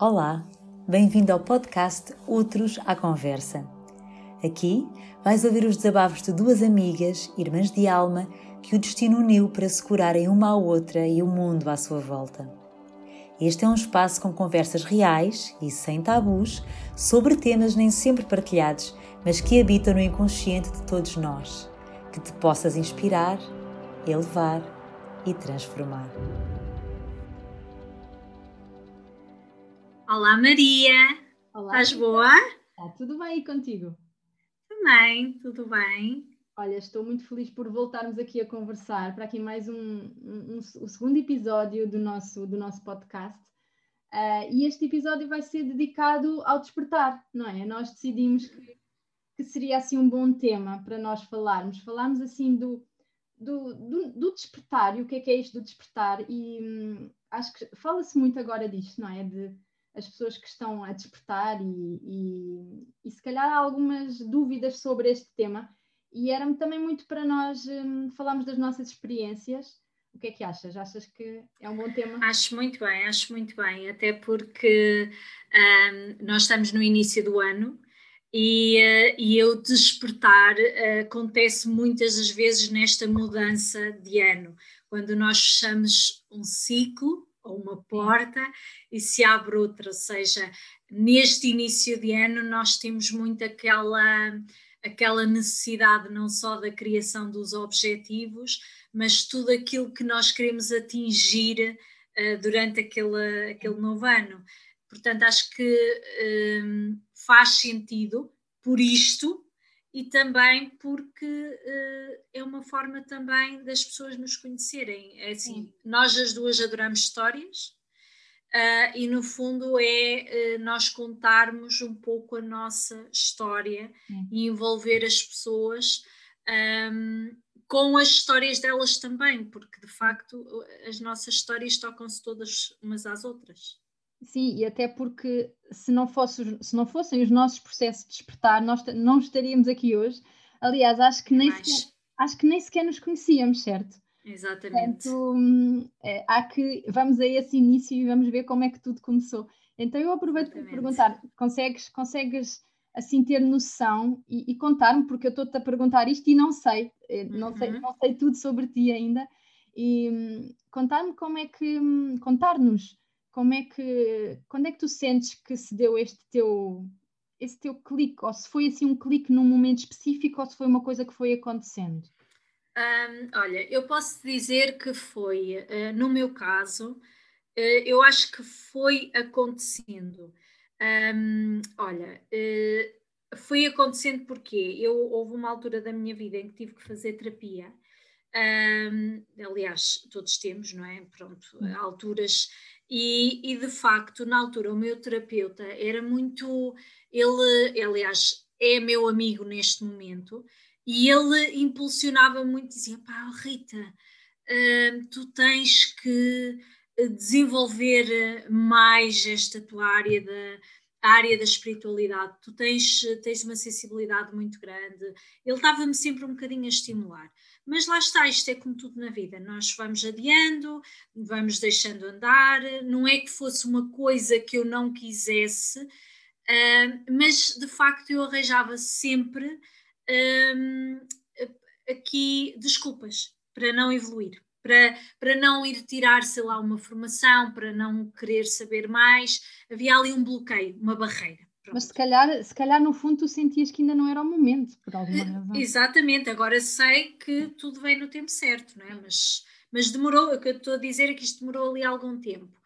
Olá, bem-vindo ao podcast Outros à Conversa. Aqui vais ouvir os desabafos de duas amigas, irmãs de alma, que o destino uniu para se curarem uma à outra e o mundo à sua volta. Este é um espaço com conversas reais e sem tabus sobre temas nem sempre partilhados, mas que habitam no inconsciente de todos nós. Que te possas inspirar, elevar e transformar. Olá Maria, Olá, estás boa? Está tudo bem contigo? Também, tudo bem. Olha, estou muito feliz por voltarmos aqui a conversar para aqui mais um, um, um o segundo episódio do nosso, do nosso podcast. Uh, e este episódio vai ser dedicado ao despertar, não é? Nós decidimos que, que seria assim um bom tema para nós falarmos. Falarmos assim do, do, do, do despertar e o que é que é isto do despertar. E hum, acho que fala-se muito agora disto, não é? De, as pessoas que estão a despertar e, e, e se calhar há algumas dúvidas sobre este tema. E era também muito para nós um, falarmos das nossas experiências. O que é que achas? Achas que é um bom tema? Acho muito bem, acho muito bem, até porque um, nós estamos no início do ano e, uh, e o despertar uh, acontece muitas das vezes nesta mudança de ano, quando nós fechamos um ciclo uma porta e se abre outra, ou seja, neste início de ano nós temos muito aquela aquela necessidade não só da criação dos objetivos, mas tudo aquilo que nós queremos atingir uh, durante aquele, aquele novo ano. Portanto, acho que um, faz sentido por isto e também porque uh, é uma forma também das pessoas nos conhecerem. É assim, nós as duas adoramos histórias uh, e no fundo é uh, nós contarmos um pouco a nossa história e envolver as pessoas um, com as histórias delas também, porque de facto as nossas histórias tocam-se todas umas às outras. Sim, e até porque se não, fosse, se não fossem os nossos processos de despertar, nós não estaríamos aqui hoje. Aliás, acho que nem, sequer, acho que nem sequer nos conhecíamos, certo? Exatamente. Portanto, hum, é, há que, vamos a esse início e vamos ver como é que tudo começou. Então eu aproveito para perguntar, consegues, consegues assim ter noção e, e contar-me, porque eu estou-te a perguntar isto e não sei, eh, não, uhum. sei, não sei tudo sobre ti ainda, e hum, contar-me como é que, hum, contar-nos como é que, quando é que tu sentes que se deu este teu, esse teu clique, ou se foi assim um clique num momento específico, ou se foi uma coisa que foi acontecendo? Um, olha, eu posso dizer que foi, uh, no meu caso, uh, eu acho que foi acontecendo. Um, olha, uh, foi acontecendo porque eu houve uma altura da minha vida em que tive que fazer terapia. Um, aliás, todos temos, não é? Pronto, alturas e, e, de facto, na altura, o meu terapeuta era muito. Ele, aliás, é meu amigo neste momento, e ele impulsionava muito, dizia: pá, Rita, uh, tu tens que desenvolver mais esta tua área da área da espiritualidade, tu tens, tens uma sensibilidade muito grande. Ele estava-me sempre um bocadinho a estimular. Mas lá está, isto é como tudo na vida, nós vamos adiando, vamos deixando andar, não é que fosse uma coisa que eu não quisesse, uh, mas de facto eu arranjava sempre uh, aqui desculpas para não evoluir, para, para não ir tirar, sei lá, uma formação, para não querer saber mais, havia ali um bloqueio, uma barreira. Mas se calhar, se calhar no fundo tu sentias que ainda não era o momento, por alguma eh, razão. Exatamente, agora sei que tudo vem no tempo certo, não é? Mas, mas demorou, o que eu estou a dizer é que isto demorou ali algum tempo.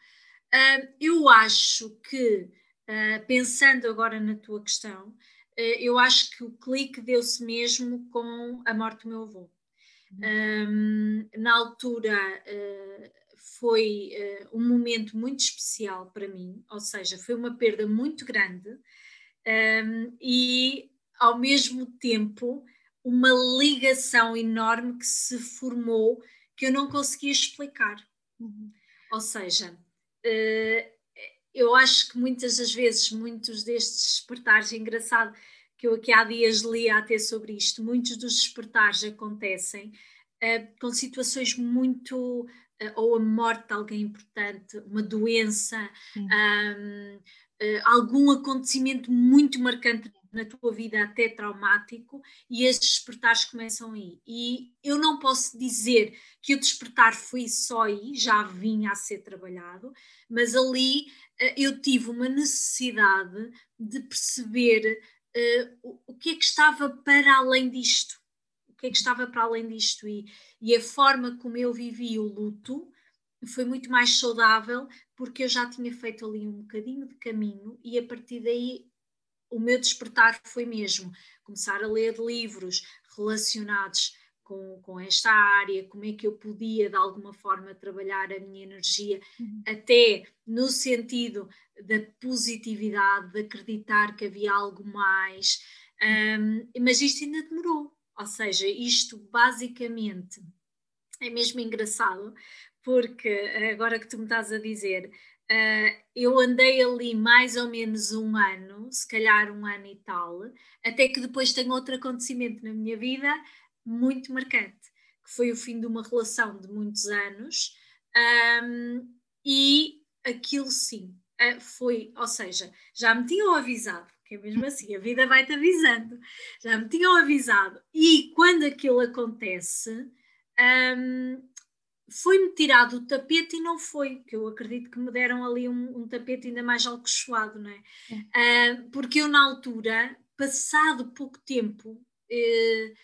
Uh, eu acho que, uh, pensando agora na tua questão, uh, eu acho que o clique deu-se mesmo com a morte do meu avô. Um, na altura foi uh, um momento muito especial para mim, ou seja, foi uma perda muito grande um, e, ao mesmo tempo, uma ligação enorme que se formou que eu não conseguia explicar. Uhum. Ou seja, uh, eu acho que muitas das vezes, muitos destes despertares, é engraçado que eu aqui há dias li até sobre isto, muitos dos despertares acontecem uh, com situações muito ou a morte de alguém importante, uma doença, um, algum acontecimento muito marcante na tua vida até traumático e esses despertares começam aí. E eu não posso dizer que o despertar foi só aí, já vinha a ser trabalhado, mas ali uh, eu tive uma necessidade de perceber uh, o, o que é que estava para além disto. O que é que estava para além disto e, e a forma como eu vivi o luto foi muito mais saudável porque eu já tinha feito ali um bocadinho de caminho e a partir daí o meu despertar foi mesmo começar a ler livros relacionados com, com esta área, como é que eu podia de alguma forma trabalhar a minha energia, uhum. até no sentido da positividade, de acreditar que havia algo mais. Um, mas isto ainda demorou, ou seja, isto basicamente é mesmo engraçado, porque agora que tu me estás a dizer, Uh, eu andei ali mais ou menos um ano, se calhar um ano e tal, até que depois tem outro acontecimento na minha vida muito marcante, que foi o fim de uma relação de muitos anos, um, e aquilo sim, uh, foi, ou seja, já me tinham avisado, que é mesmo assim, a vida vai-te avisando, já me tinham avisado, e quando aquilo acontece, um, foi-me tirado o tapete e não foi, que eu acredito que me deram ali um, um tapete ainda mais alcochoado, não é? é. Uh, porque eu na altura, passado pouco tempo, uh,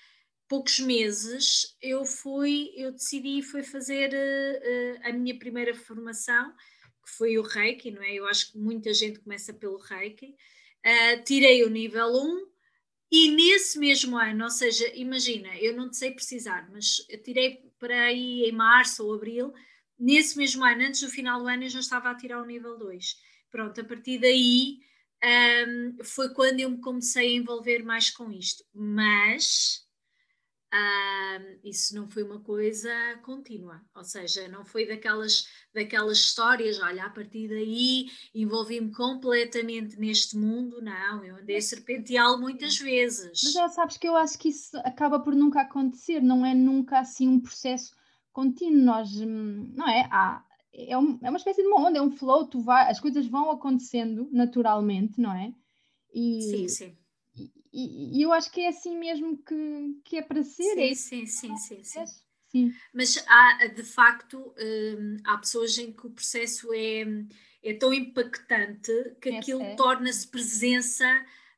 poucos meses, eu fui, eu decidi foi fazer uh, a minha primeira formação, que foi o Reiki, não é? Eu acho que muita gente começa pelo Reiki. tirei o nível 1, e nesse mesmo ano, ou seja, imagina, eu não sei precisar, mas tirei para aí em março ou abril, nesse mesmo ano, antes do final do ano, eu já estava a tirar o nível 2. Pronto, a partir daí um, foi quando eu me comecei a envolver mais com isto. Mas isso não foi uma coisa contínua, ou seja, não foi daquelas, daquelas histórias, olha, a partir daí envolvi-me completamente neste mundo, não, eu andei serpential muitas vezes. Mas já sabes que eu acho que isso acaba por nunca acontecer, não é nunca assim um processo contínuo, nós, hum, não é? Há, é, um, é uma espécie de uma onda, é um flow, tu vai, as coisas vão acontecendo naturalmente, não é? E, sim, sim e, e, eu acho que é assim mesmo que, que é para ser. Sim, é sim, sim, sim, sim, sim. Mas há, de facto, hum, há pessoas em que o processo é, é tão impactante que é, aquilo é. torna-se presença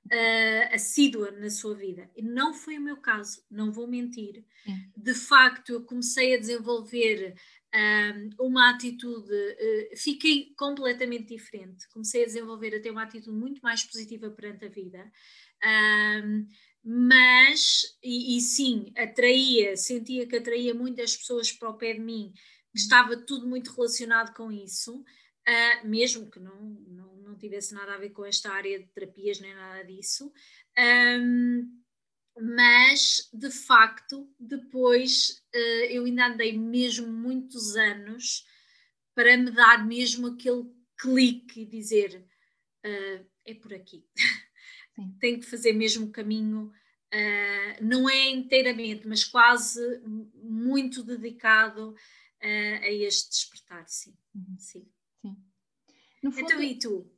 uh, assídua na sua vida. Não foi o meu caso, não vou mentir. É. De facto, eu comecei a desenvolver um, uma atitude, uh, fiquei completamente diferente. Comecei a desenvolver até uma atitude muito mais positiva perante a vida. Um, mas, e, e, sim, atraía, sentia que atraía muitas pessoas para o pé de mim, que estava tudo muito relacionado com isso, uh, mesmo que não, não, não tivesse nada a ver com esta área de terapias nem nada disso. Um, mas de facto, depois uh, eu ainda andei mesmo muitos anos para me dar mesmo aquele clique e dizer uh, é por aqui. Sim. tem que fazer mesmo o caminho, uh, não é inteiramente, mas quase muito dedicado uh, a este despertar, sim. Uhum. sim. sim. Fundo, então, e tu?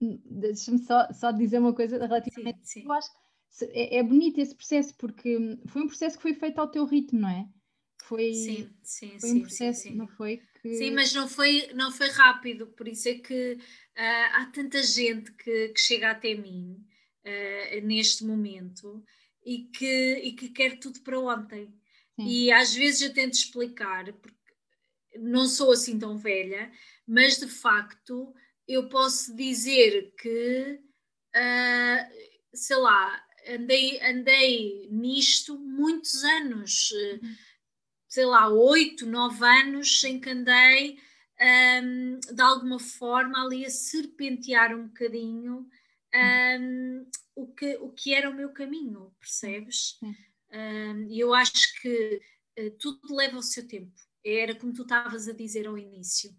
Deixa-me só, só dizer uma coisa relativamente. Sim, sim. Eu acho que é, é bonito esse processo, porque foi um processo que foi feito ao teu ritmo, não é? Foi, sim, sim, foi um processo, sim, sim. não foi? Que... Sim, mas não foi, não foi rápido, por isso é que uh, há tanta gente que, que chega até mim uh, neste momento e que, e que quer tudo para ontem. Sim. E às vezes eu tento explicar, porque não sou assim tão velha, mas de facto eu posso dizer que, uh, sei lá, andei, andei nisto muitos anos, uhum. sei lá, oito, nove anos em que andei um, de alguma forma ali a serpentear um bocadinho um, o, que, o que era o meu caminho, percebes? E um, eu acho que uh, tudo leva o seu tempo. Era como tu estavas a dizer ao início.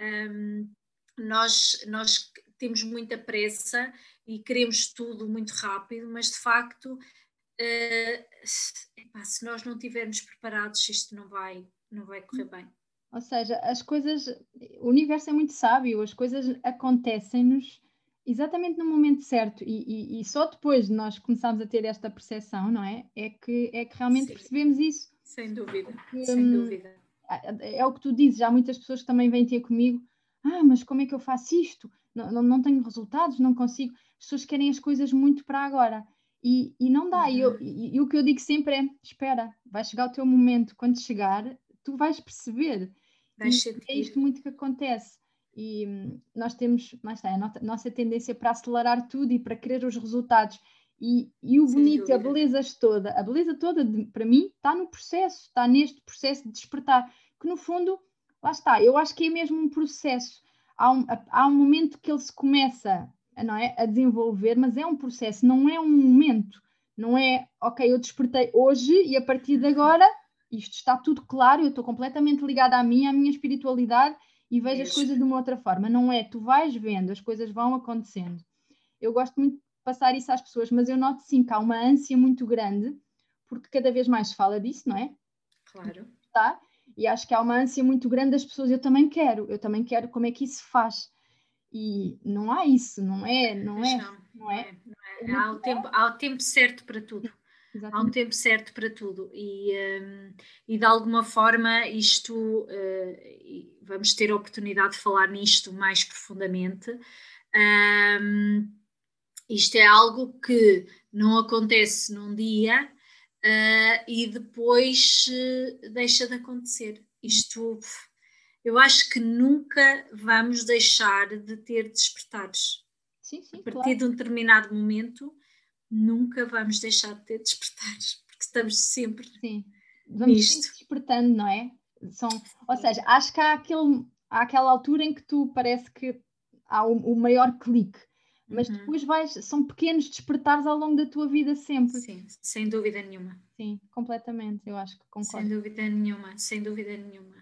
Um, nós, nós temos muita pressa e queremos tudo muito rápido, mas de facto, uh, epá, se nós não estivermos preparados, isto não vai, não vai correr bem. Ou seja, as coisas, o universo é muito sábio, as coisas acontecem-nos exatamente no momento certo e, e, e, só depois de nós começarmos a ter esta percepção, não é? É que, é que realmente Sim. percebemos isso. Sem dúvida, Porque, sem hum, dúvida. É, é o que tu dizes, há muitas pessoas que também vêm ter comigo, ah, mas como é que eu faço isto? Não, não, não tenho resultados, não consigo. As pessoas querem as coisas muito para agora. E, e não dá. Uhum. E, eu, e, e, o que eu digo sempre é: espera, vai chegar o teu momento. Quando chegar, tu vais perceber. Vais é isto muito que acontece. E hum, nós temos, lá está, a nossa, nossa tendência para acelerar tudo e para querer os resultados. E, e o Sem bonito, dúvida. a beleza toda, a beleza toda, de, para mim, está no processo, está neste processo de despertar, que no fundo, lá está, eu acho que é mesmo um processo. Há um, há um momento que ele se começa não é, a desenvolver, mas é um processo, não é um momento, não é, ok, eu despertei hoje e a partir de agora isto está tudo claro, eu estou completamente ligada a mim, à minha espiritualidade e vejo Isso. as coisas de uma outra forma. Não é, tu vais vendo, as coisas vão acontecendo. Eu gosto muito de passar isso às pessoas, mas eu noto sim que há uma ânsia muito grande, porque cada vez mais se fala disso, não é? Claro. Tá? E acho que há uma ânsia muito grande das pessoas, eu também quero, eu também quero como é que isso se faz. E não há isso, não é? Não é? Não, não é? Não é. Há, o tempo, há o tempo certo para tudo. Exatamente. Há um tempo certo para tudo e, um, e de alguma forma isto uh, vamos ter a oportunidade de falar nisto mais profundamente. Um, isto é algo que não acontece num dia uh, e depois uh, deixa de acontecer. Isto eu acho que nunca vamos deixar de ter despertares. Sim, sim, a partir claro. de um determinado momento, nunca vamos deixar de ter despertares, porque estamos sempre sim. vamos nisto. Sempre despertando, não é? São, ou seja, acho que há, aquele, há aquela altura em que tu parece que há o, o maior clique, mas uhum. depois vais, são pequenos despertares ao longo da tua vida sempre. Sim, sem dúvida nenhuma. Sim, completamente, eu acho que concordo. Sem dúvida nenhuma, sem dúvida nenhuma.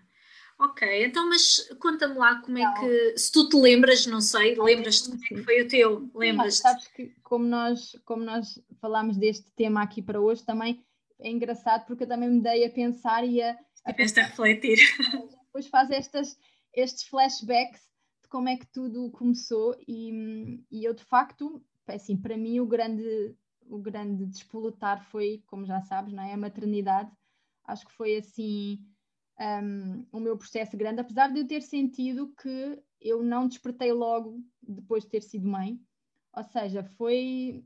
Ok, então, mas conta-me lá como é que, se tu te lembras, não sei, lembras-te como é que foi o teu, lembras -te? Sabes que como nós, como nós falámos deste tema aqui para hoje, também é engraçado porque eu também me dei a pensar e a... Estiveste a, a refletir. Depois faz estas, estes flashbacks de como é que tudo começou e, e eu de facto, assim, para mim o grande, o grande despolutar foi, como já sabes, não é? a maternidade. Acho que foi assim um, o meu processo grande, apesar de eu ter sentido que eu não despertei logo depois de ter sido mãe, ou seja, foi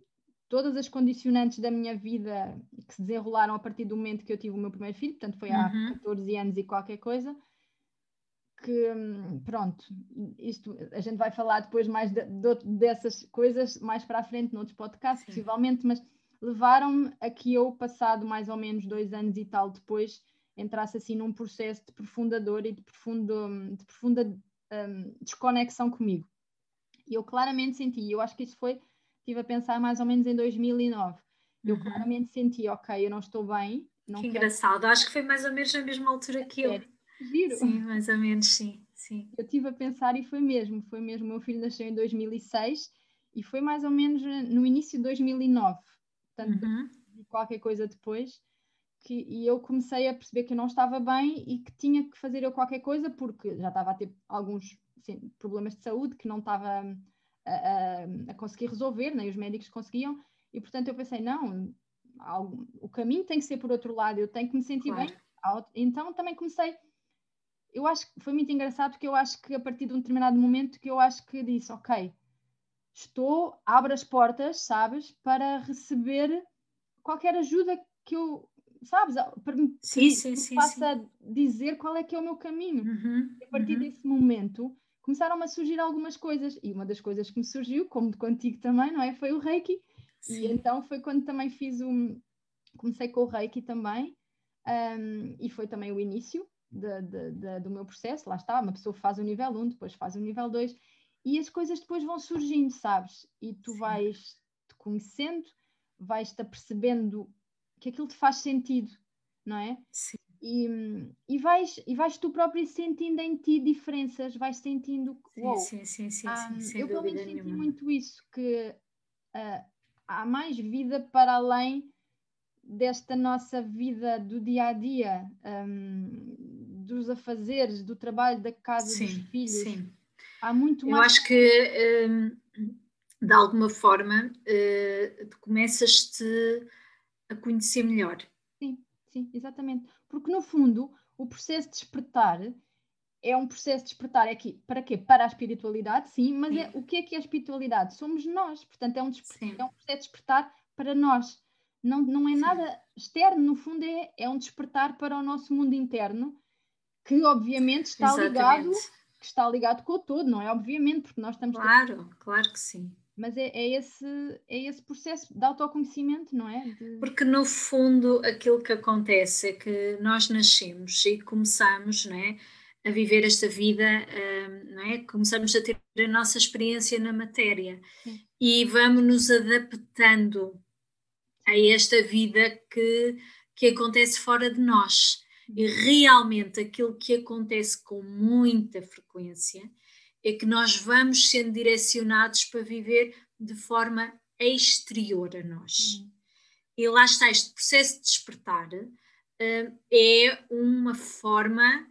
todas as condicionantes da minha vida que se desenrolaram a partir do momento que eu tive o meu primeiro filho, portanto foi há uhum. 14 anos e qualquer coisa, que pronto, isto a gente vai falar depois mais de, de, dessas coisas mais para a frente noutros podcasts, Sim. possivelmente, mas levaram-me a que eu, passado mais ou menos dois anos e tal depois, entrasse assim num processo de profunda dor e de, profundo, de profunda um, desconexão comigo. E eu claramente senti, eu acho que isso foi, estive a pensar mais ou menos em 2009. Eu uhum. claramente senti, ok, eu não estou bem. Não que quero... engraçado, acho que foi mais ou menos na mesma altura que eu. Giro. Sim, mais ou menos, sim, sim. Eu estive a pensar e foi mesmo, foi mesmo. Meu filho nasceu em 2006 e foi mais ou menos no início de 2009. Portanto, uhum. qualquer coisa depois que, e eu comecei a perceber que eu não estava bem e que tinha que fazer eu qualquer coisa porque já estava a ter alguns sim, problemas de saúde que não estava a, a, a, conseguir resolver, nem os médicos conseguiam, e portanto eu pensei, não, algo, o caminho tem que ser por outro lado, eu tenho que me sentir claro. bem. Então também comecei, eu acho que foi muito engraçado porque eu acho que a partir de um determinado momento que eu acho que disse, ok, estou, abro as portas, sabes, para receber qualquer ajuda que eu sabes, para me, sim, sim, sim, faça sim. dizer qual é que é o meu caminho. Uhum, a partir uhum. desse momento começaram a surgir algumas coisas e uma das coisas que me surgiu, como contigo também, não é, foi o Reiki. Sim. E então foi quando também fiz o comecei com o Reiki também um, e foi também o início de, de, de, do meu processo. Lá está, uma pessoa faz o nível 1, depois faz o nível 2 e as coisas depois vão surgindo, sabes? E tu vais te conhecendo, vais-te apercebendo que aquilo te faz sentido, não é? Sim. E, e, vais, e vais tu próprio sentindo em ti diferenças, vais sentindo que, wow, sim, sim, sim, um, sim, eu pelo menos senti nenhuma. muito isso, que uh, há mais vida para além desta nossa vida do dia a dia, um, dos afazeres, do trabalho da casa, sim, dos filhos. Sim. Há muito mais. Eu acho que hum, de alguma forma uh, começas-te a conhecer melhor. Sim, sim, exatamente. Porque no fundo o processo de despertar é um processo de despertar aqui para quê? Para a espiritualidade, sim, mas é, o que é que é a espiritualidade? Somos nós, portanto é um, é um processo de despertar para nós. Não, não é sim. nada externo, no fundo é, é um despertar para o nosso mundo interno, que obviamente está Exatamente. ligado que está ligado com o todo, não é? Obviamente, porque nós estamos. Claro, claro que sim. Mas é, é, esse, é esse processo de autoconhecimento, não é? De... Porque no fundo aquilo que acontece é que nós nascemos e começamos, não é? A viver esta vida, hum, não é? Começamos a ter a nossa experiência na matéria Sim. e vamos nos adaptando a esta vida que, que acontece fora de nós. E uhum. realmente aquilo que acontece com muita frequência é que nós vamos sendo direcionados para viver de forma exterior a nós. Uhum. E lá está, este processo de despertar uh, é uma forma,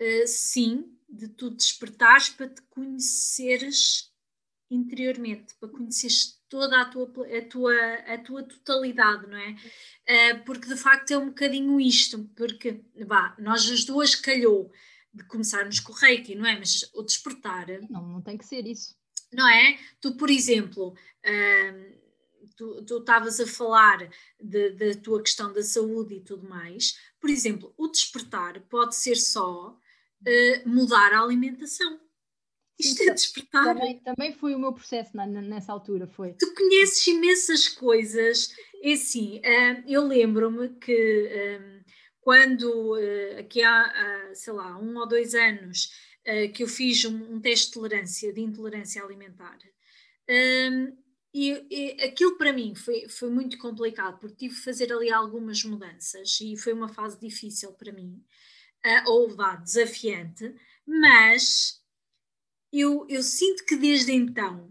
uh, sim, de tu despertares para te conheceres interiormente, para conheceres toda a tua, a tua, a tua totalidade, não é? Uh, porque de facto é um bocadinho isto, porque vá, nós as duas calhou de começarmos com o reiki, não é? Mas o despertar. Não, não tem que ser isso. Não é? Tu, por exemplo, uh, tu estavas a falar da tua questão da saúde e tudo mais. Por exemplo, o despertar pode ser só uh, mudar a alimentação. Isto Sim, é despertar. Também, também foi o meu processo na, nessa altura, foi. Tu conheces imensas coisas. É assim, uh, eu lembro-me que quando uh, aqui há, sei lá, um ou dois anos uh, que eu fiz um, teste de tolerância, de intolerância alimentar, um, e, aquilo para mim foi, foi muito complicado, porque tive que fazer ali algumas mudanças e foi uma fase difícil para mim, ou vá, desafiante, mas eu, eu sinto que desde então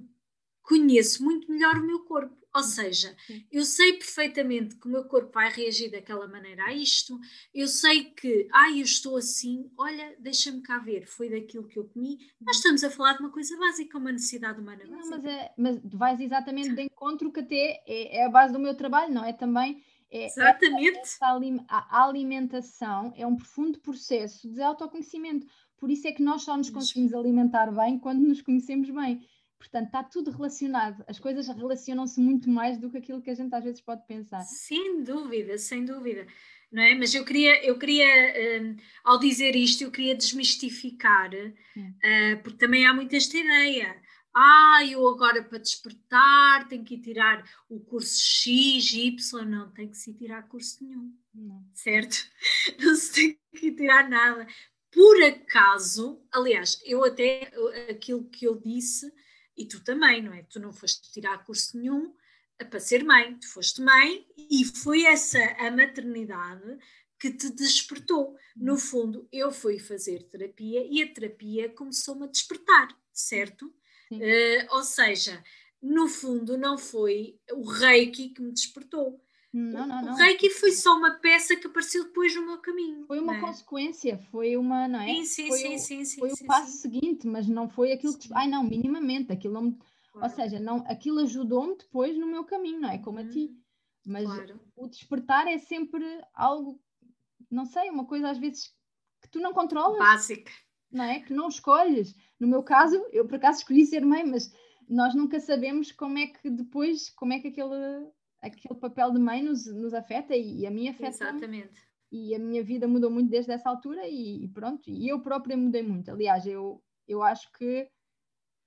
conheço muito melhor o meu corpo. Ou seja, eu sei perfeitamente que o meu corpo vai reagir daquela maneira a isto, eu sei que, ah, eu estou assim, olha, deixa-me cá ver, foi daquilo que eu comi. Nós estamos a falar de uma coisa básica, uma necessidade humana básica. Não, mas, é, mas vais exatamente de encontro que até é, é a base do meu trabalho, não é? Também é, Exatamente. Essa, a alimentação é um profundo processo de autoconhecimento. Por isso é que nós só nos conseguimos alimentar bem quando nos conhecemos bem. Portanto, está tudo relacionado. As coisas relacionam-se muito mais do que aquilo que a gente às vezes pode pensar. Sem dúvida, sem dúvida. Não é? Mas eu queria, eu queria um, ao dizer isto, eu queria desmistificar, uh, porque também há muito esta ideia. Ah, eu agora para despertar tenho que ir tirar o curso X, Y, não, tem que se tirar curso nenhum, não. certo? Não se tem que tirar nada. Por acaso, aliás, eu até aquilo que eu disse e tu também, não é? Tu não foste tirar curso nenhum para ser mãe, tu foste mãe e foi essa a maternidade que te despertou. No uhum. fundo, eu fui fazer terapia e a terapia começou-me a despertar, certo? Uh, ou seja, no fundo, não foi o reiki que me despertou. Não, não, não. O Reiki foi só uma peça que apareceu depois no meu caminho. Foi uma é? consequência, foi uma, não é? Sim, sim, foi sim, o, sim, sim, Foi sim, o passo sim. seguinte, mas não foi aquilo que. Ai, não, minimamente, aquilo me... claro. Ou seja, não, aquilo ajudou-me depois no meu caminho, não é? Como a ti. Uhum. Mas claro. o despertar é sempre algo, não sei, uma coisa às vezes que tu não controlas. Básica. Não é? Que não escolhes. No meu caso, eu por acaso escolhi ser mãe, mas nós nunca sabemos como é que depois, como é que aquele aquele papel de mãe nos, nos afeta e, a minha afeta. Exatamente. E a minha vida mudou muito desde essa altura e, e pronto, e eu própria mudei muito. Aliás, eu, eu acho que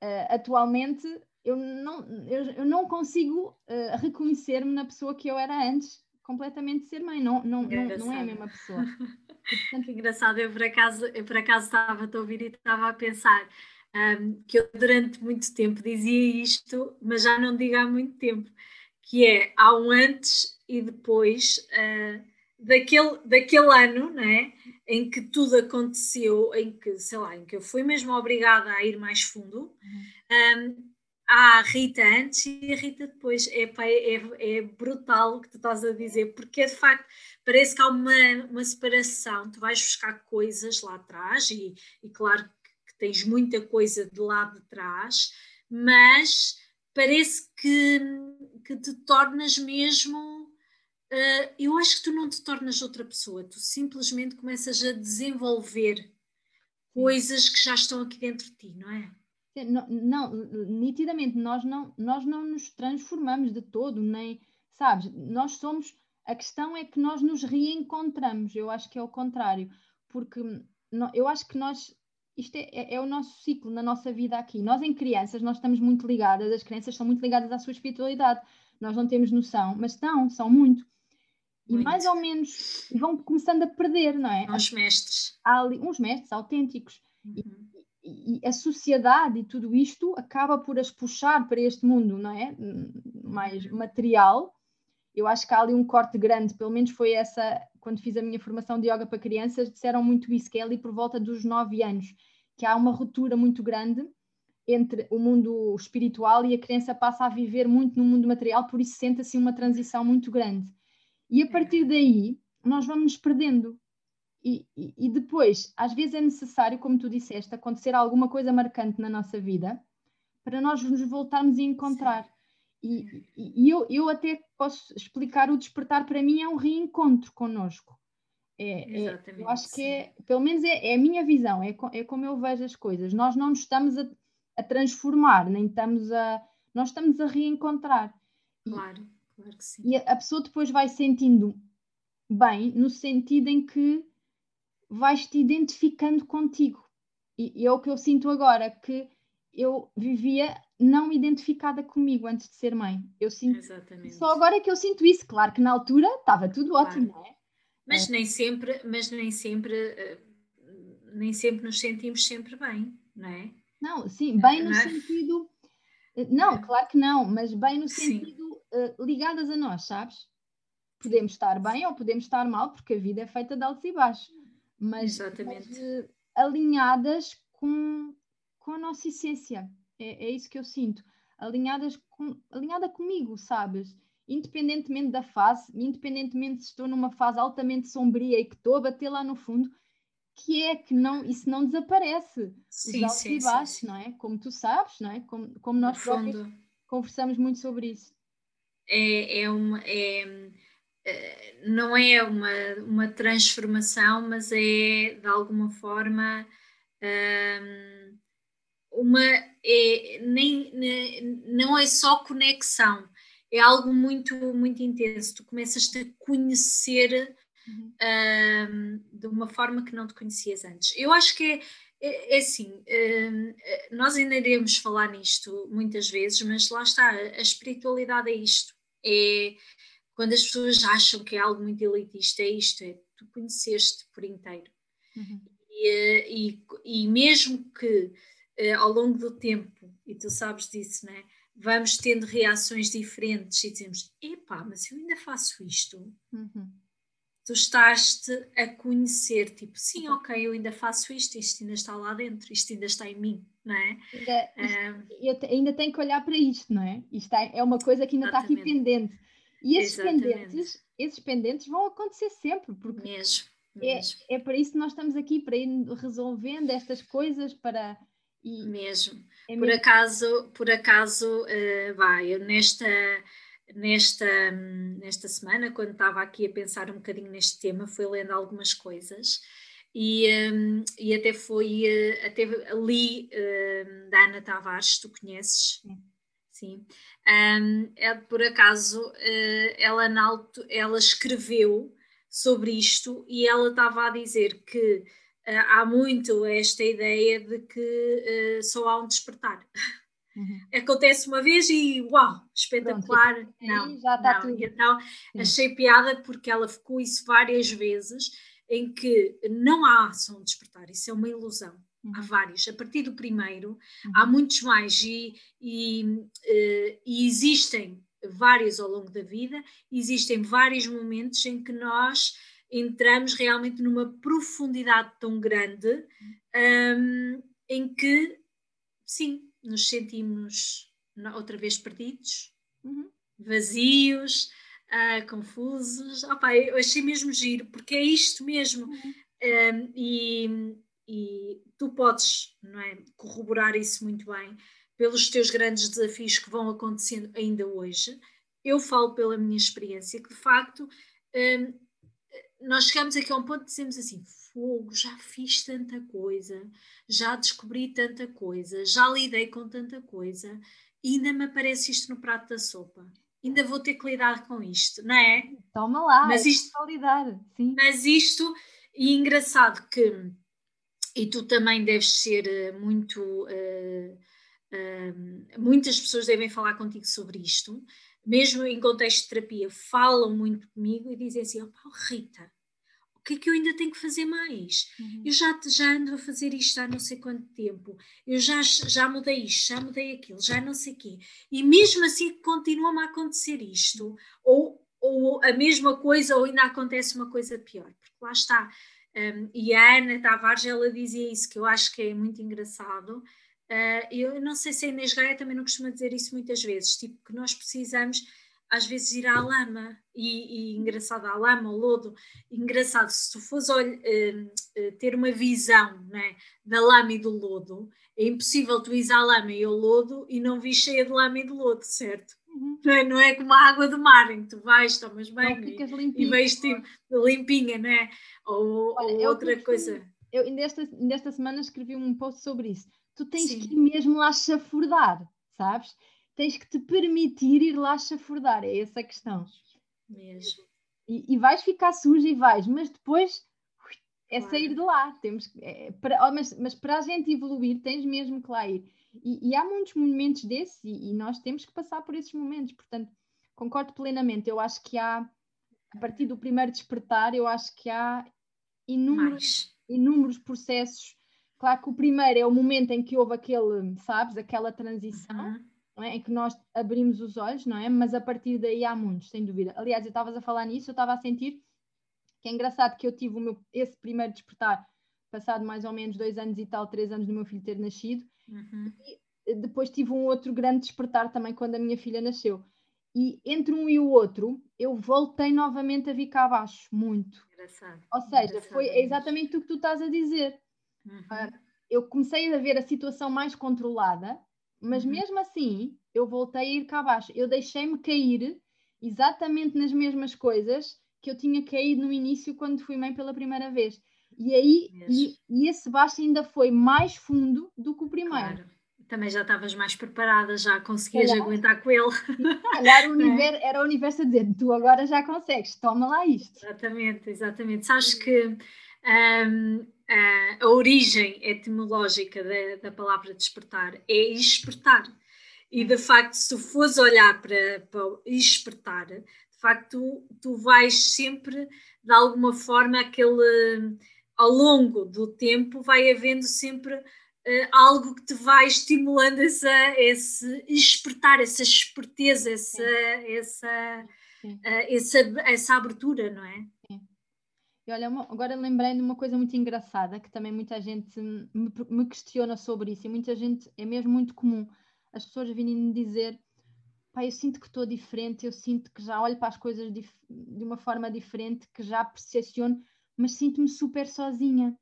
uh, atualmente eu não, eu, eu não consigo uh, reconhecer-me na pessoa que eu era antes, completamente ser mãe, não, não, não, não, é a mesma pessoa. Portanto... Engraçado, eu por acaso, eu por acaso estava a ouvir e estava a pensar um, que eu durante muito tempo dizia isto, mas já não digo há muito tempo, que é há um antes e depois uh, daquele, daquele ano, né, em que tudo aconteceu, em que, sei lá, em que eu fui mesmo obrigada a ir mais fundo, um, há a Rita antes e a Rita depois. É, é, é brutal o que tu estás a dizer, porque de facto parece que há uma, uma separação. Tu vais buscar coisas lá atrás, e, e claro que tens muita coisa de lá de trás, mas parece que, que te tornas mesmo. Uh, eu acho que tu não te tornas outra pessoa, tu simplesmente começas a desenvolver coisas que já estão aqui dentro de ti, não é? Não, não, nitidamente, nós não, nós não nos transformamos de todo, nem, sabes, nós somos, a questão é que nós nos reencontramos, eu acho que é o contrário, porque eu acho que nós, isto é, é, é, o nosso ciclo na nossa vida aqui, nós em crianças, nós estamos muito ligadas, as crianças são muito ligadas à sua espiritualidade, nós não temos noção, mas estão, são muito, e muito. mais ou menos vão começando a perder, não é? Uns mestres. Há ali, uns mestres autênticos, uhum e a sociedade e tudo isto acaba por as puxar para este mundo, não é? Mais material. Eu acho que há ali um corte grande, pelo menos foi essa, quando fiz a minha formação de yoga para crianças, disseram muito isso, que é ali por volta dos nove anos, que há uma ruptura muito grande entre o mundo espiritual e a criança passa a viver muito no mundo material, por isso sente-se uma transição muito grande. E a partir daí, nós vamos nos perdendo, e, e, depois, às vezes é necessário, como tu disseste, acontecer alguma coisa marcante na nossa vida para nós nos voltarmos a encontrar. E, e, eu, eu até posso explicar o despertar para mim é um reencontro connosco. É, é, eu acho que é, pelo menos é, é, a minha visão, é, é como eu vejo as coisas. Nós não nos estamos a, a transformar, nem estamos a. Nós estamos a reencontrar. Claro, claro que sim. E a, a pessoa depois vai sentindo bem, no sentido em que vais-te identificando contigo. E, e é o que eu sinto agora, que eu vivia não identificada comigo antes de ser mãe. Eu sinto Exatamente. só agora é que eu sinto isso. Claro que na altura estava tudo claro. ótimo, não é? Mas é. nem sempre, mas nem sempre, eh, nem sempre nos sentimos sempre bem, não é? Não, sim, bem no é? sentido. Eh, não, é. claro que não, mas bem no sentido uh, ligadas a nós, sabes? Podemos estar bem ou podemos estar mal, porque a vida é feita de altos e baixos mas, mas uh, alinhadas com, com a nossa essência. É, é isso que eu sinto. Alinhadas com, alinhada comigo, sabes? Independentemente da fase, independentemente se estou numa fase altamente sombria e que estou a bater lá no fundo, que é que não, isso não desaparece. Sim, Os altos sim, e baixos, sim, não é? Como tu sabes, não é? Como, como nós próprios conversamos muito sobre isso. É, é uma. É eh, não é uma, uma transformação, mas é de alguma forma um, uma é, nem, nem, não é só conexão, é algo muito, muito intenso. Tu começas -te a conhecer uhum. um, de uma forma que não te conhecias antes. Eu acho que é, é, é assim, um, nós ainda iremos falar nisto muitas vezes, mas lá está, a espiritualidade é isto. É, quando as pessoas acham que é algo muito elitista, é isto, é tu conheceste por inteiro. Uhum. E, eh, e, e, mesmo que uh, ao longo do tempo, e tu sabes disso, né, vamos tendo reações diferentes e dizemos, epá, mas eu ainda faço isto. Uhum. Tu estás-te a conhecer, tipo, sim, ok, eu ainda faço isto, isto ainda está lá dentro, isto ainda está em mim, não é? Ainda, isto, um, eu ainda tenho que olhar para isto, não é? Isto é, é uma coisa que ainda exatamente. está aqui pendente e esses pendentes, esses pendentes vão acontecer sempre, porque mesmo, é, mesmo. É, é para isso que nós estamos aqui, para ir resolvendo estas coisas, para. E mesmo. É por mesmo. acaso, por acaso, uh, vai, eu nesta, nesta, nesta semana, quando estava aqui a pensar um bocadinho neste tema, fui lendo algumas coisas e, um, e até foi, uh, até li uh, da Ana Tavares, tu conheces? Sim. Sim. Um, é, por acaso, uh, ela, na ela escreveu sobre isto e ela estava a dizer que há muito esta ideia de que uh, só há um despertar. Uhum. Acontece uma vez e uau, espetacular. Pronto, não, já está não. Tudo. Então Sim. achei piada porque ela ficou isso várias vezes em que não há só um despertar, isso é uma ilusão. Há uhum. vários. A partir do primeiro, uhum. há muitos mais e, e, uh, e, existem vários ao longo da vida, existem vários momentos em que nós entramos realmente numa profundidade tão grande um, em que, sim, nos sentimos outra vez perdidos, Uhum. vazios, uh, confusos. Opa, eu achei mesmo giro, porque é isto mesmo. Uhum. Um, e, e tu podes não é, corroborar isso muito bem pelos teus grandes desafios que vão acontecendo ainda hoje. Eu falo pela minha experiência que de facto um, nós chegamos aqui a um ponto de dizemos assim: fogo, já fiz tanta coisa, já descobri tanta coisa, já lidei com tanta coisa, e ainda me aparece isto no prato da sopa. Ainda vou ter que lidar com isto, não é? Toma lá, mas é isto, lidar, sim. Mas isto, e engraçado que, e tu também deves ser muito. Uh, uh, muitas pessoas devem falar contigo sobre isto, mesmo em contexto de terapia, falam muito comigo e dizem assim: oh, Rita, o que é que eu ainda tenho que fazer mais? Uhum. Eu já, já ando a fazer isto há não sei quanto tempo, eu já, já mudei isto, já mudei aquilo, já não sei o quê. E mesmo assim continua-me a acontecer isto, ou, ou a mesma coisa, ou ainda acontece uma coisa pior, porque lá está. Um, e a Ana Tavares, ela dizia isso, que eu acho que é muito engraçado, Uh, eu não sei se a Inês Gaia também não costuma dizer isso muitas vezes, tipo que nós precisamos às vezes ir à lama e, e engraçado à lama, ao lodo, engraçado se tu fores uh, ter uma visão né, da lama e do lodo, é impossível tu ir à lama e ao lodo e não vir cheia de lama e de lodo, certo? Uhum. Não, é, não é como a água do mar em que tu vais, tomas banho e, e vais tipo, limpinha, né? ou, Olha, ou outra coisa. Eu ainda esta, ainda esta semana escrevi um post sobre isso tu tens Sim. que ir mesmo lá chafurdar, sabes? Tens que te permitir ir lá chafurdar, é essa a questão. Mesmo. E, e vais ficar suja e vais, mas depois é claro. sair de lá. Temos, é, para, mas, mas para a gente evoluir, tens mesmo que lá ir. E, e há muitos momentos desses e, e, nós temos que passar por esses momentos. Portanto, concordo plenamente. Eu acho que há, a partir do primeiro despertar, eu acho que há inúmeros, inúmeros processos Claro que o primeiro é o momento em que houve aquele, sabes, aquela transição, uhum. é? em que nós abrimos os olhos, não é? Mas a partir daí há muitos, sem dúvida. Aliás, eu estavas a falar nisso, eu estava a sentir que é engraçado que eu tive o meu, esse primeiro despertar passado mais ou menos dois anos e tal, três anos do meu filho ter nascido, uhum. e depois tive um outro grande despertar também quando a minha filha nasceu. E entre um e o outro, eu voltei novamente a vir cá abaixo, muito. Engraçado. Ou seja, Engraçado. foi exatamente o que tu estás a dizer. Uhum. Uh, eu comecei a ver a situação mais controlada, mas uhum. mesmo assim eu voltei a ir cá abaixo. Eu deixei-me cair exatamente nas mesmas coisas que eu tinha caído no início quando fui mãe pela primeira vez. E aí, e, e, esse baixo ainda foi mais fundo do que o primeiro. Claro. Também já estavas mais preparada, já conseguias aguentar com ele. Calhar o universo, é. era o universo a dizer: tu agora já consegues, toma lá isto. Exatamente, exatamente. Sabes que um, a, origem etimológica da, da palavra despertar é espertar. E de facto, se tu fores olhar para, para espertar, de facto, tu, tu vais sempre, de alguma forma, aquele ao longo do tempo, vai havendo sempre uh, algo que te vai estimulando essa, esse espertar, essa esperteza, essa, essa, uh, essa, essa abertura, não é? E olha, uma, agora lembrei de uma coisa muito engraçada que também muita gente me, me, questiona sobre isso e muita gente, é mesmo muito comum as pessoas virem me dizer pá, eu sinto que estou diferente, eu sinto que já olho para as coisas de, uma forma diferente, que já percepciono, mas sinto-me super sozinha,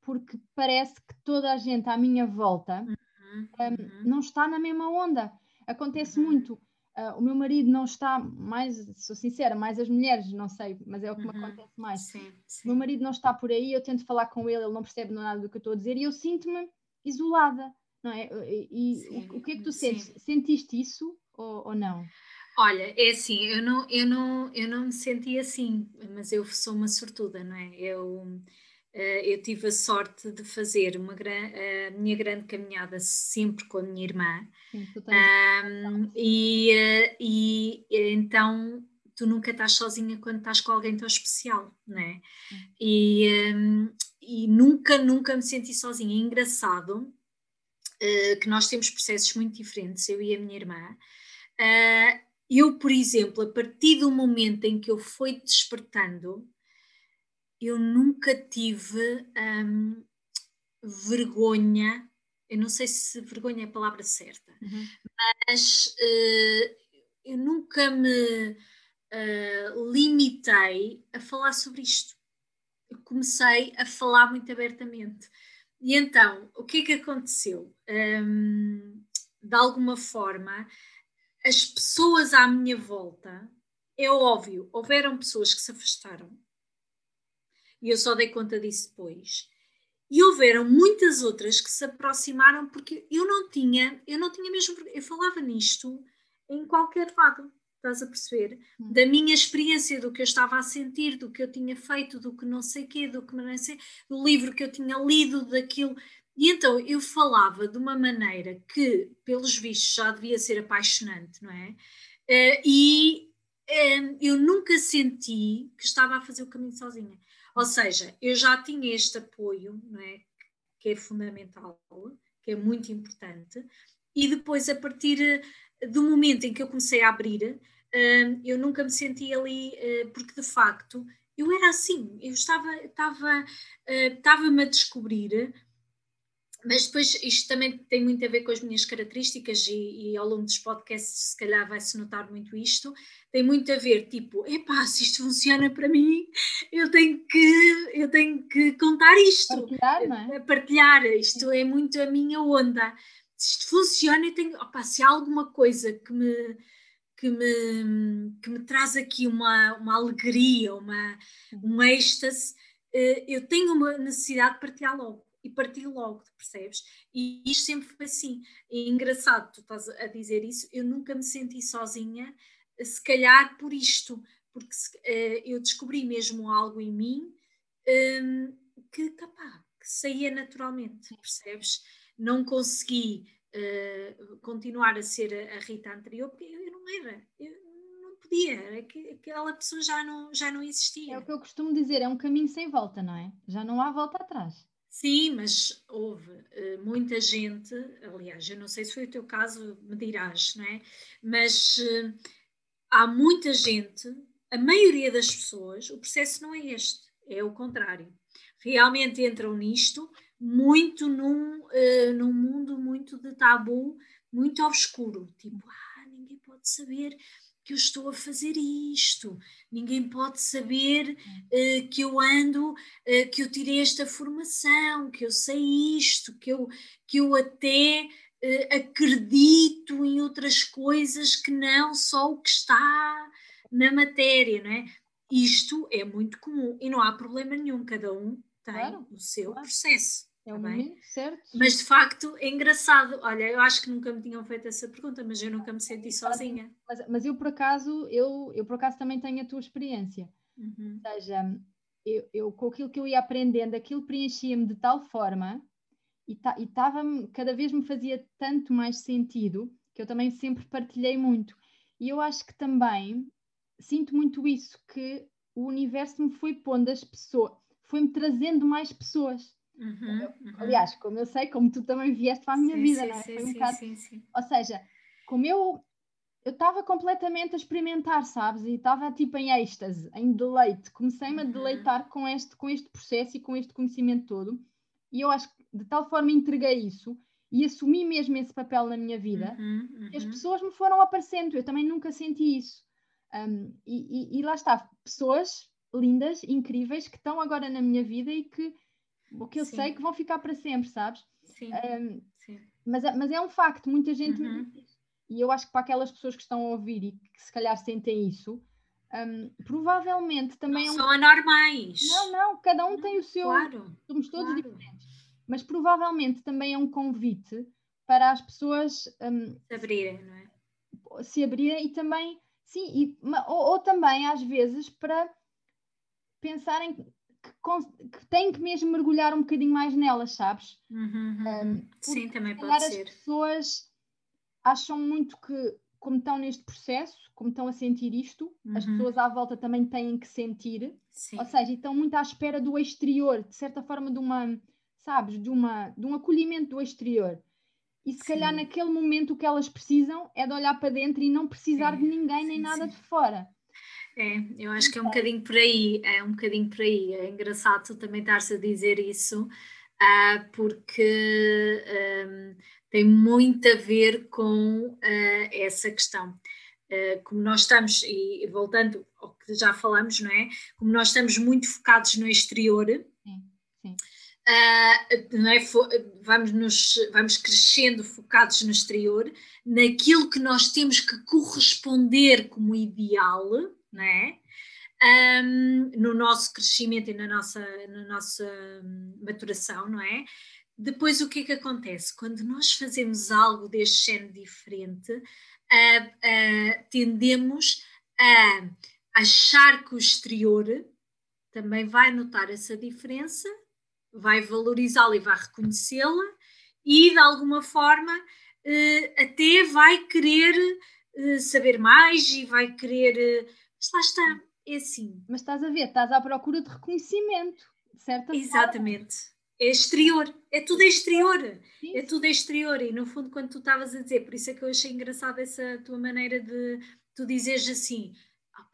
porque parece que toda a gente à minha volta uhum, um, uhum. não está na mesma onda. Acontece uhum. muito Uh, o meu marido não está mais, sou sincera, mais as mulheres, não sei, mas é o que uhum. me acontece mais. Sim, sim. O meu marido não está por aí, eu tento falar com ele, ele não percebe nada do que eu estou a dizer e eu sinto-me isolada, não é? E, sim, o, o, que é que tu sentes? Sentiste isso ou, ou, não? Olha, é assim, eu não, eu, não, eu não me senti assim, mas eu sou uma sortuda, não é? Eu eu tive a sorte de fazer uma a minha grande caminhada sempre com a minha irmã. Sim, um, e, eh, e então tu nunca estás sozinha quando estás com alguém tão especial, não é? E, um, e nunca, nunca me senti sozinha. É engraçado uh, que nós temos processos muito diferentes, eu e a minha irmã. Uh, eu, por exemplo, a partir do momento em que eu fui despertando, eu nunca tive hum, vergonha Eu não sei se vergonha é a palavra certa, uhum. mas uh, eu nunca me uh, limitei a falar sobre isto. Eu comecei a falar muito abertamente. E então, o que é que aconteceu? Um, de alguma forma, as pessoas à minha volta, é óbvio, houveram pessoas que se afastaram, e eu só dei conta disso depois. E houveram muitas outras que se aproximaram porque eu não tinha, eu não tinha mesmo, eu falava nisto em qualquer lado, estás a perceber? Hum. Da minha experiência, do que eu estava a sentir, do que eu tinha feito, do que não sei quê, do que não sei, do livro que eu tinha lido, daquilo. E então eu falava de uma maneira que, pelos vistos, já devia ser apaixonante, não é? Uh, e uh, eu nunca senti que estava a fazer o caminho sozinha. Ou seja, eu já tinha este apoio, não é? Que é fundamental, que é muito importante, e depois, a partir eh, do momento em que eu comecei a abrir, uh, eu nunca me senti ali, porque de facto eu era assim, eu estava, estava, estava-me a descobrir mas depois isto também tem muito a ver com as minhas características e, e ao longo dos podcasts se calhar vai-se notar muito isto, tem muito a ver, tipo, epá, se isto funciona para mim, eu tenho que, eu tenho que contar isto. Partilhar, não é? Partilhar, isto é muito a minha onda. Se isto funciona, eu tenho, opa, se há alguma coisa que me, que me, que me traz aqui uma, uma alegria, uma, um êxtase, eh, eu tenho uma necessidade de partilhar logo e partir logo, percebes? E isto sempre foi assim. É engraçado, tu estás a dizer isso, eu nunca me senti sozinha, se calhar por isto, porque uh, eu descobri mesmo algo em mim um, que, capaz, que saía naturalmente, percebes? Não consegui uh, continuar a ser a, a, Rita anterior porque eu, não era, eu não podia, era que, aquela pessoa já não, já não existia. É o que eu costumo dizer, é um caminho sem volta, não é? Já não há volta atrás. Sim, mas houve uh, muita gente, aliás, eu não sei se foi o teu caso, me dirás, não é? Mas há muita gente, a maioria das pessoas, o processo não é este, é o contrário. Realmente entram nisto muito num, uh, num mundo muito de tabu, muito obscuro, tipo, ah, ninguém pode saber que eu estou a fazer isto, ninguém pode saber uh, que eu ando, uh, que eu tirei esta formação, que eu sei isto, que eu, que eu até uh, acredito em outras coisas que não só o que está na matéria, não é? Isto é muito comum e não há problema nenhum, cada um tem claro, o seu claro. processo. É o tá momento certo. Mas de facto é engraçado. Olha, eu acho que nunca me tinham feito essa pergunta, mas eu nunca me senti sozinha. Mas, mas eu por acaso, eu, eu por acaso também tenho a tua experiência. Uhum. Ou seja, eu, eu, com aquilo que eu ia aprendendo, aquilo preenchia-me de tal forma e estava cada vez me fazia tanto mais sentido que eu também sempre partilhei muito. E eu acho que também sinto muito isso, que o universo me foi pondo as pessoas, foi-me trazendo mais pessoas. Uhum, uhum. Aliás, como eu sei, como tu também vieste para a minha sim, vida, sim, não é? Sim, um bocado... sim, sim, Ou seja, como eu eu estava completamente a experimentar, sabes? E estava tipo em êxtase, em deleite. Comecei-me uhum. a deleitar com este, com este processo e com este conhecimento todo. E eu acho que de tal forma entreguei isso e assumi mesmo esse papel na minha vida uhum, que as uhum. pessoas me foram aparecendo. Eu também nunca senti isso. Um, e, e, e lá está, pessoas lindas, incríveis, que estão agora na minha vida e que o que eu Sim. sei que vão ficar para sempre, sabes? Sim. Um, Sim. Mas, é, mas é um facto, muita gente uhum. me diz E eu acho que para aquelas pessoas que estão a ouvir e que se calhar sentem isso, um, provavelmente também não é um... são anormais. Não, não, cada um tem o seu. Claro. Somos todos claro. diferentes. Mas provavelmente também é um convite para as pessoas um, se abrirem, não é? Se abrirem e também, sim, e, ou, ou também às vezes para pensarem que, que têm que mesmo mergulhar um bocadinho mais nelas, sabes? Uhum, uhum. Um, Sim, também pode ser. As pessoas acham muito que, como estão neste processo, como estão a sentir isto, uhum. as pessoas à volta também têm que sentir, Sim. ou seja, estão muito à espera do exterior, de certa forma, de uma, sabes, de, uma, de um acolhimento do exterior. E se sim. calhar naquele momento o que elas precisam é de olhar para dentro e não precisar sim. de ninguém nem sim, nada de fora. É, eu acho que é um bocadinho por aí, é um bocadinho por aí. É engraçado tu também estar-se a dizer isso, uh, porque um, tem muito a ver com uh, essa questão. Uh, como nós estamos, e voltando ao que já falamos, não é? Como nós estamos muito focados no exterior, sim, sim. Uh, é? vamos, nos, vamos crescendo focados no exterior, naquilo que nós temos que corresponder como ideal, não é? Um, no nosso crescimento e na nossa, na nossa maturação, não é? Depois, o que é que acontece? Quando nós fazemos algo deste género diferente, uh, uh, tendemos a achar que o exterior também vai notar essa diferença, vai valorizá-la e vai reconhecê-la, e de alguma forma uh, até vai querer saber mais e vai querer. Mas lá está, é assim. Mas estás a ver, estás à procura de reconhecimento, certo? Exatamente. Forma é exterior, é tudo exterior, Sim. é tudo exterior. E no fundo, quando tu estavas a dizer, por isso é que eu achei engraçada essa tua maneira de tu dizeres assim: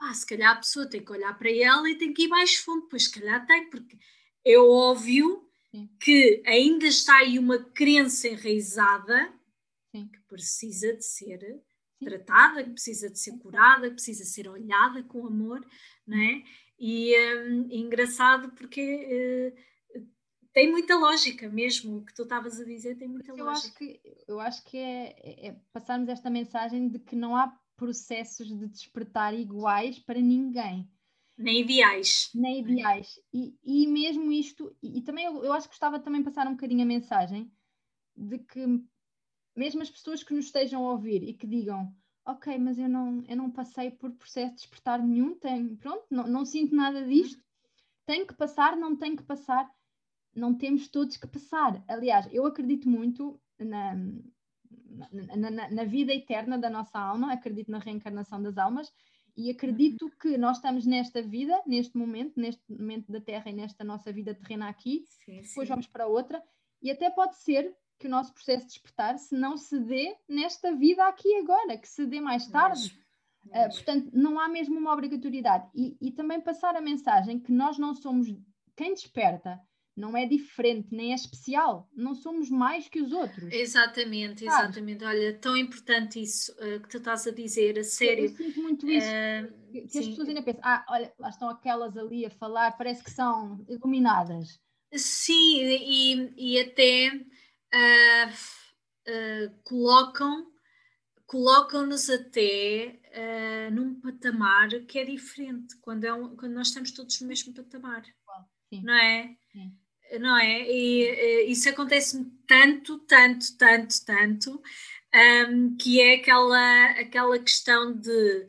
ah, se calhar a pessoa tem que olhar para ela e tem que ir mais fundo, pois se calhar tem, porque é óbvio Sim. que ainda está aí uma crença enraizada Sim. que precisa de ser tratada, que precisa de ser curada, que precisa ser olhada com amor, não é? E é engraçado porque. Uh, tem muita lógica mesmo, o que tu estavas a dizer tem muita eu lógica. Acho que, eu acho que é, é, é passarmos esta mensagem de que não há processos de despertar iguais para ninguém. Nem ideais. Nem ideais. E, e mesmo isto, e, e também eu, eu, acho que gostava também de passar um bocadinho a mensagem de que mesmo as pessoas que nos estejam a ouvir e que digam ok, mas eu não, eu não passei por processo de despertar nenhum, tenho, pronto, não, não sinto nada disto, uhum. tenho que passar, não tenho que passar não temos todos que passar. Aliás, eu acredito muito na, na, na, na, vida eterna da nossa alma, acredito na reencarnação das almas e acredito que nós estamos nesta vida, neste momento, neste momento da Terra e nesta nossa vida terrena aqui, sim, depois sim. vamos para outra, e até pode ser que o nosso processo de despertar se não se dê nesta vida aqui agora, que se dê mais tarde. Uh, portanto, não há mesmo uma obrigatoriedade. E, e também passar a mensagem que nós não somos quem desperta não é diferente, nem é especial, não somos mais que os outros. Exatamente, exatamente. Olha, tão importante isso uh, que tu estás a dizer, a sério. Eu, eu sinto muito isso, uh, que, as pessoas ainda pensam, ah, olha, lá estão aquelas ali a falar, parece que são iluminadas. Sim, e, e até uh, colocam colocam-nos até num patamar que é diferente, quando, é um, quando nós estamos todos no mesmo patamar. Não é? Sim não é? E, e isso acontece tanto, tanto, tanto, tanto, um, que é aquela, aquela questão de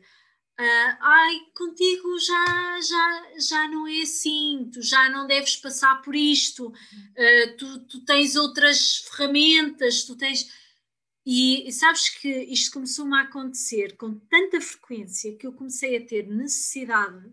uh, ai, contigo já, já, já não é assim, tu já não deves passar por isto, uh, tu, tu tens outras ferramentas, tu tens. E, e sabes que isto começou-me a acontecer com tanta frequência que eu comecei a ter necessidade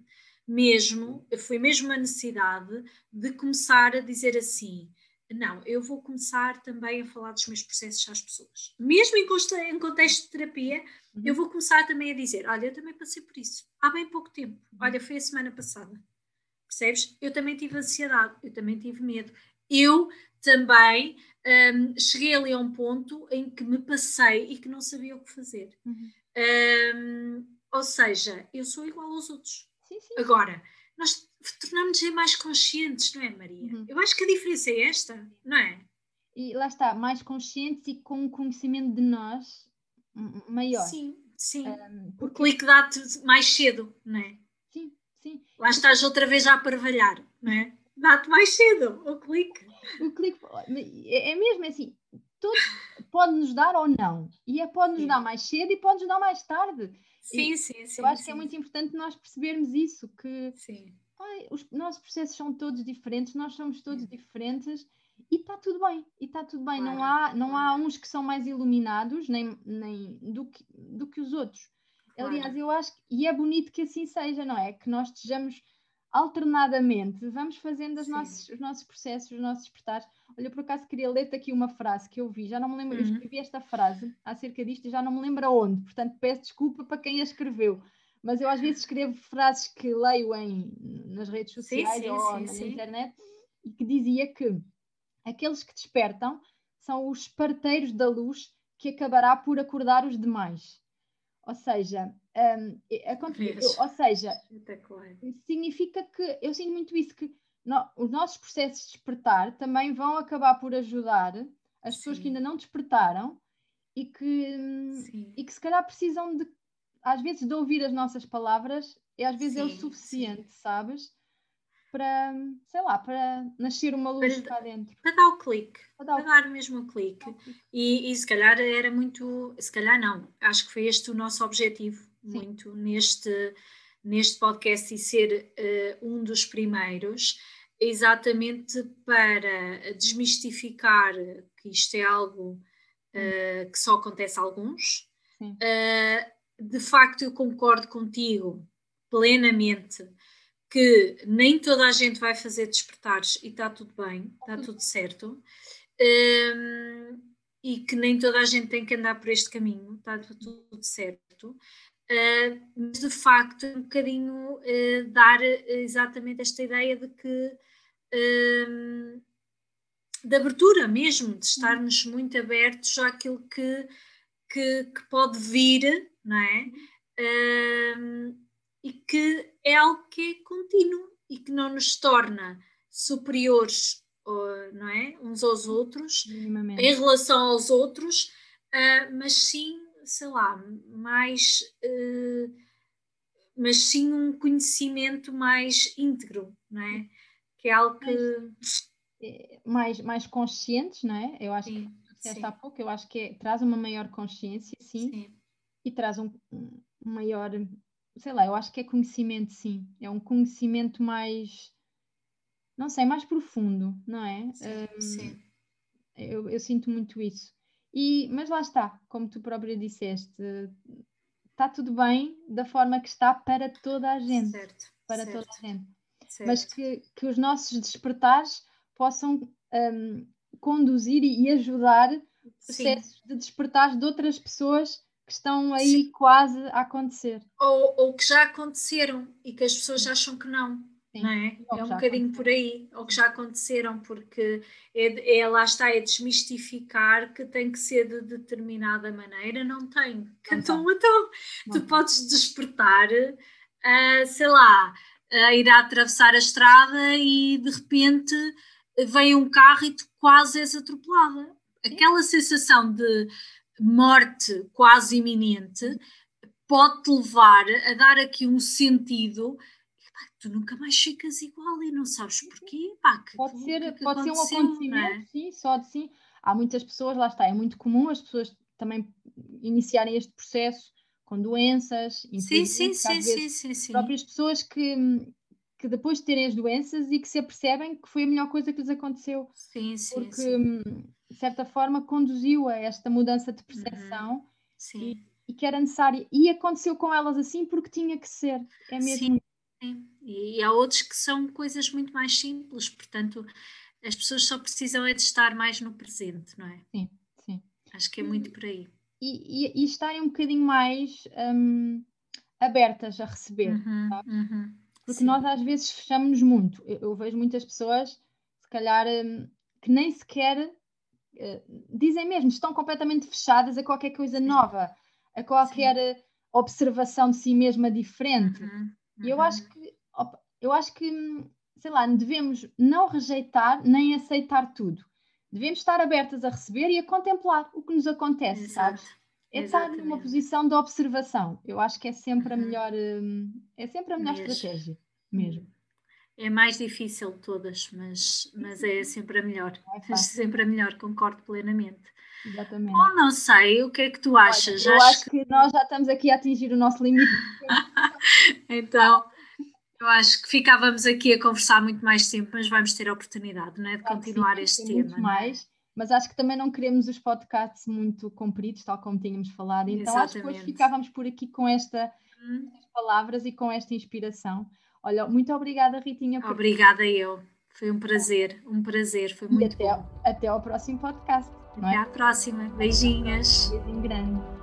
mesmo, foi mesmo a necessidade de começar a dizer assim: não, eu vou começar também a falar dos meus processos às pessoas. Mesmo em, contexto de terapia, uhum. eu vou começar também a dizer: olha, eu também passei por isso há bem pouco tempo. Uhum. Olha, foi a semana passada. Percebes? Eu também tive ansiedade, eu também tive medo. Eu também um, cheguei ali a um ponto em que me passei e que não sabia o que fazer. Uhum. Um, ou seja, eu sou igual aos outros. Sim, sim. Agora, nós tornamos-nos mais conscientes, não é, Maria? Uhum. Eu acho que a diferença é esta, não é? E lá está, mais conscientes e com um conhecimento de nós maior. Sim, sim. Um, porque... O clique dá-te mais cedo, não é? Sim, sim. Lá estás outra vez a aparvalhar, não é? Dá-te mais cedo o clique. O clique, é, é mesmo assim, tudo pode nos dar ou não. E é, pode nos dar mais cedo e pode nos dar mais tarde. Sim, sim, sim. Eu acho sim. que é muito importante nós percebermos isso, que ai, os nossos processos são todos diferentes, nós somos todos diferentes e está tudo bem, e está tudo bem. Claro, não, há, não há uns que são mais iluminados nem, nem do, que, do que os outros. Claro. Aliás, eu acho que, e é bonito que assim seja, não é? Que nós estejamos alternadamente, vamos fazendo os nossos, os nossos processos, os nossos despertares. Olha, por acaso queria ler-te aqui uma frase que eu vi, já não me lembro, uhum. eu escrevi esta frase acerca disto e já não me lembro aonde, portanto peço desculpa para quem a escreveu, mas eu às vezes escrevo frases que leio em, nas redes sociais sim, sim, ou sim, na internet e que dizia que aqueles que despertam são os parteiros da luz que acabará por acordar os demais. Ou seja, um, ou seja, significa que eu sinto muito isso, que no, os nossos processos de despertar também vão acabar por ajudar as pessoas Sim. que ainda não despertaram e que, hum, e que se calhar precisam de, às vezes, de ouvir as nossas palavras, e às vezes sim, é o suficiente, sim. sabes? Para, sei lá, para nascer uma luz para, cá dentro. Para dar o clique, para dar, o... para dar mesmo o clique. E, e se calhar era muito, se calhar não, acho que foi este o nosso objetivo, muito neste, neste podcast e ser uh, um dos primeiros, exatamente para desmistificar que isto é algo uh, que só acontece a alguns. Uh, de facto, eu concordo contigo plenamente que nem toda a gente vai fazer despertares e está tudo bem, está tudo certo. Um, e que nem toda a gente tem que andar por este caminho, está tudo certo. Uh, mas de facto, um bocadinho uh, dar exatamente esta ideia de que uh, de abertura mesmo, de estarmos muito abertos àquilo que, que, que pode vir, não é? e que é algo que é contínuo e que não nos torna superiores não é? uns aos outros, em relação aos outros, uh, mas sim, sei lá, mais. Uh, mas sim um conhecimento mais íntegro, não é? Que é algo que. Eh, mais, mais conscientes, não é? Eu acho sim, que disseste há pouco, eu acho que é, traz uma maior consciência, sim, sim. e traz um, um maior sei lá, eu acho que é conhecimento, sim. É um conhecimento mais, não sei, mais profundo, não é? Sim, um, sim. Eu, eu, sinto muito isso. E, mas lá está, como tu própria disseste, está tudo bem da forma que está para toda a gente. Certo, para certo, toda a gente. Certo. Mas que, que os nossos despertares possam um, conduzir e ajudar processos Sim. de despertar de outras pessoas que estão aí Sim. quase a acontecer. Ou, ou que já aconteceram e que as pessoas acham que não. Sim. Não é? é um bocadinho por aí, ou que já aconteceram, porque é, é, lá está, é desmistificar que tem que ser de determinada maneira, não tem. Não então, então tu podes despertar, uh, sei lá, uh, ir a atravessar a estrada e de repente vem um carro e tu quase és atropelada. Aquela sensação de morte quase iminente pode-te levar a dar aqui um sentido tu nunca mais ficas igual e não sabes porquê. Pá, que, pode ser, que pode ser um é? acontecimento, é? sim, só de sim. Há muitas pessoas, lá está, é muito comum as pessoas também iniciarem este processo com doenças, sim, sim, sim, sim, sim, sim. próprias pessoas que, que depois de terem as doenças e que se apercebem que foi a melhor coisa que lhes aconteceu. Sim, sim, porque, sim de certa forma, conduziu a esta mudança de percepção uhum. e, e, que era necessária. E aconteceu com elas assim porque tinha que ser. É mesmo. Sim, sim. E há outros que são coisas muito mais simples, portanto, as pessoas só precisam é de estar mais no presente, não é? Sim, sim. Acho que é muito por aí. E, e, e estarem um bocadinho mais um, abertas a receber, uhum, uhum. Porque sim. nós às vezes fechamos-nos muito. Eu, eu, vejo muitas pessoas, se calhar, um, que nem sequer dizem mesmo, estão completamente fechadas a qualquer coisa nova, a qualquer Sim. Eh, observação de si mesma diferente. Uhum, uhum. E eu acho que, eu acho que, sei lá, devemos não rejeitar nem aceitar tudo. Devemos estar abertas a receber e a contemplar o que nos acontece, Exato. sabes? É estar numa posição de observação. Eu acho que é sempre uhum. a melhor, eh, é sempre a melhor mesmo. estratégia, mesmo. É mais difícil de todas, mas, mas é sempre a melhor. É sempre a melhor, concordo plenamente. Exatamente. Ou não sei, o que é que tu achas? Olha, eu acho, acho que... que... nós já estamos aqui a atingir o nosso limite. então, eu acho que ficávamos aqui a conversar muito mais tempo, mas vamos ter a oportunidade não é, de continuar sim, este tema. Muito é? mais, mas acho que também não queremos os podcasts muito compridos, tal como tínhamos falado. Então Exatamente. acho que hoje ficávamos por aqui com esta, hum. estas palavras e com esta inspiração. Olha, muito obrigada, Ritinha. Por... Obrigada eu. Foi um prazer, um prazer, foi muito e até, bom. Até ao próximo podcast. Até é? à próxima. Beijinhas. Beijinho grande.